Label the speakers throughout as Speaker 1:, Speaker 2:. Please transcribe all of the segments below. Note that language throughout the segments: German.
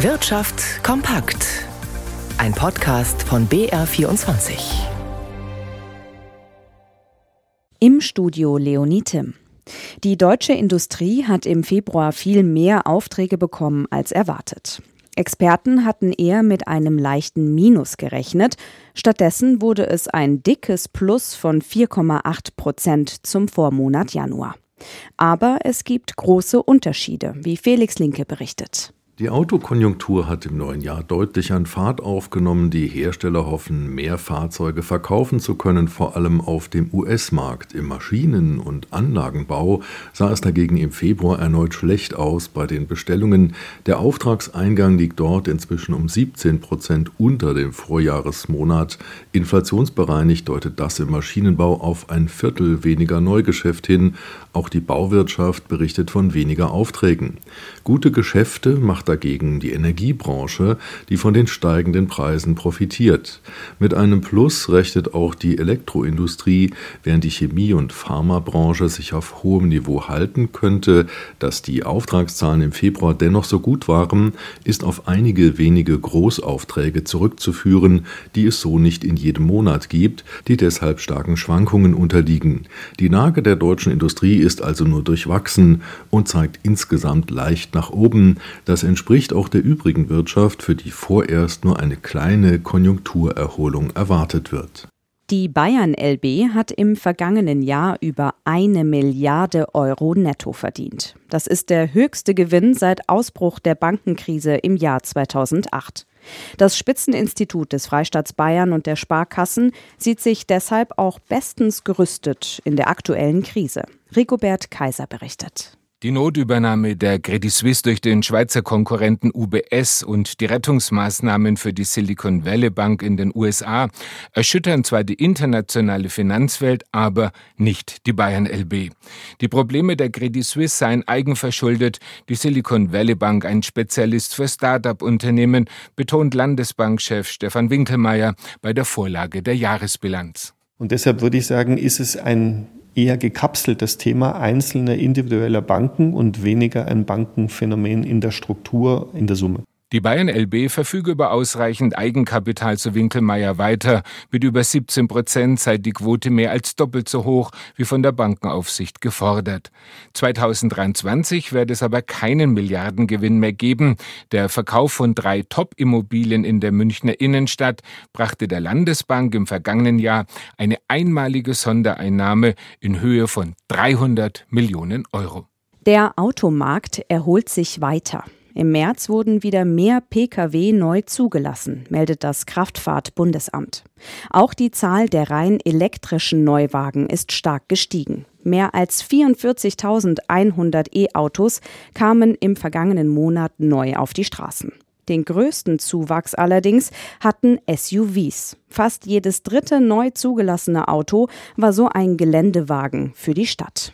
Speaker 1: Wirtschaft kompakt. Ein Podcast von BR24.
Speaker 2: Im Studio Leonie Tim. Die deutsche Industrie hat im Februar viel mehr Aufträge bekommen als erwartet. Experten hatten eher mit einem leichten Minus gerechnet. Stattdessen wurde es ein dickes Plus von 4,8 Prozent zum Vormonat Januar. Aber es gibt große Unterschiede, wie Felix Linke berichtet.
Speaker 3: Die Autokonjunktur hat im neuen Jahr deutlich an Fahrt aufgenommen. Die Hersteller hoffen, mehr Fahrzeuge verkaufen zu können, vor allem auf dem US-Markt. Im Maschinen- und Anlagenbau sah es dagegen im Februar erneut schlecht aus bei den Bestellungen. Der Auftragseingang liegt dort inzwischen um 17 Prozent unter dem Vorjahresmonat. Inflationsbereinigt deutet das im Maschinenbau auf ein Viertel weniger Neugeschäft hin. Auch die Bauwirtschaft berichtet von weniger Aufträgen. Gute Geschäfte macht dagegen die Energiebranche, die von den steigenden Preisen profitiert. Mit einem Plus rechnet auch die Elektroindustrie, während die Chemie- und Pharmabranche sich auf hohem Niveau halten könnte. Dass die Auftragszahlen im Februar dennoch so gut waren, ist auf einige wenige Großaufträge zurückzuführen, die es so nicht in jedem Monat gibt, die deshalb starken Schwankungen unterliegen. Die Lage der deutschen Industrie ist also nur durchwachsen und zeigt insgesamt leicht nach oben. Das entspricht auch der übrigen Wirtschaft, für die vorerst nur eine kleine Konjunkturerholung erwartet wird.
Speaker 2: Die Bayern LB hat im vergangenen Jahr über eine Milliarde Euro netto verdient. Das ist der höchste Gewinn seit Ausbruch der Bankenkrise im Jahr 2008. Das Spitzeninstitut des Freistaats Bayern und der Sparkassen sieht sich deshalb auch bestens gerüstet in der aktuellen Krise. Rigobert Kaiser berichtet.
Speaker 4: Die Notübernahme der Credit Suisse durch den Schweizer Konkurrenten UBS und die Rettungsmaßnahmen für die Silicon Valley Bank in den USA erschüttern zwar die internationale Finanzwelt, aber nicht die Bayern LB. Die Probleme der Credit Suisse seien eigenverschuldet, die Silicon Valley Bank ein Spezialist für Start-up-Unternehmen, betont Landesbankchef Stefan Winkelmeier bei der Vorlage der Jahresbilanz.
Speaker 5: Und deshalb würde ich sagen, ist es ein eher gekapseltes Thema einzelner individueller Banken und weniger ein Bankenphänomen in der Struktur, in der Summe.
Speaker 4: Die Bayern LB verfüge über ausreichend Eigenkapital zu Winkelmeier weiter. Mit über 17 Prozent sei die Quote mehr als doppelt so hoch wie von der Bankenaufsicht gefordert. 2023 werde es aber keinen Milliardengewinn mehr geben. Der Verkauf von drei Top-Immobilien in der Münchner Innenstadt brachte der Landesbank im vergangenen Jahr eine einmalige Sondereinnahme in Höhe von 300 Millionen Euro.
Speaker 2: Der Automarkt erholt sich weiter. Im März wurden wieder mehr Pkw neu zugelassen, meldet das Kraftfahrtbundesamt. Auch die Zahl der rein elektrischen Neuwagen ist stark gestiegen. Mehr als 44.100 E-Autos kamen im vergangenen Monat neu auf die Straßen. Den größten Zuwachs allerdings hatten SUVs. Fast jedes dritte neu zugelassene Auto war so ein Geländewagen für die Stadt.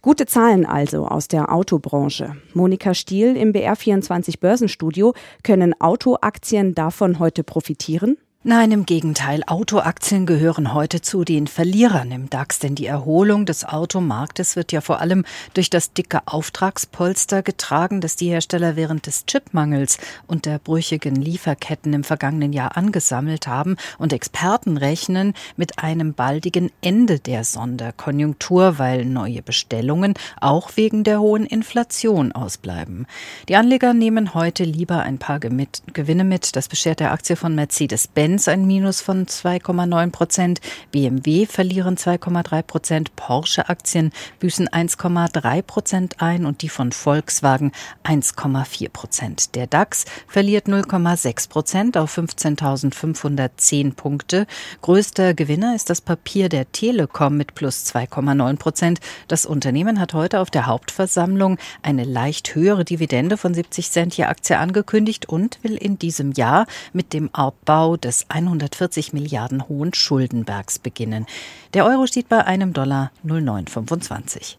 Speaker 2: Gute Zahlen also aus der Autobranche. Monika Stiel im BR24 Börsenstudio. Können Autoaktien davon heute profitieren?
Speaker 6: Nein, im Gegenteil. Autoaktien gehören heute zu den Verlierern im DAX, denn die Erholung des Automarktes wird ja vor allem durch das dicke Auftragspolster getragen, das die Hersteller während des Chipmangels und der brüchigen Lieferketten im vergangenen Jahr angesammelt haben. Und Experten rechnen mit einem baldigen Ende der Sonderkonjunktur, weil neue Bestellungen auch wegen der hohen Inflation ausbleiben. Die Anleger nehmen heute lieber ein paar Gewinne mit. Das beschert der Aktie von Mercedes-Benz Benz ein Minus von 2,9 Prozent, BMW verlieren 2,3 Prozent, Porsche-Aktien büßen 1,3 Prozent ein und die von Volkswagen 1,4 Prozent. Der DAX verliert 0,6 Prozent auf 15.510 Punkte. Größter Gewinner ist das Papier der Telekom mit plus 2,9 Prozent. Das Unternehmen hat heute auf der Hauptversammlung eine leicht höhere Dividende von 70 Cent je Aktie angekündigt und will in diesem Jahr mit dem Abbau des des 140 Milliarden hohen Schuldenbergs beginnen. Der Euro steht bei einem Dollar 0,925.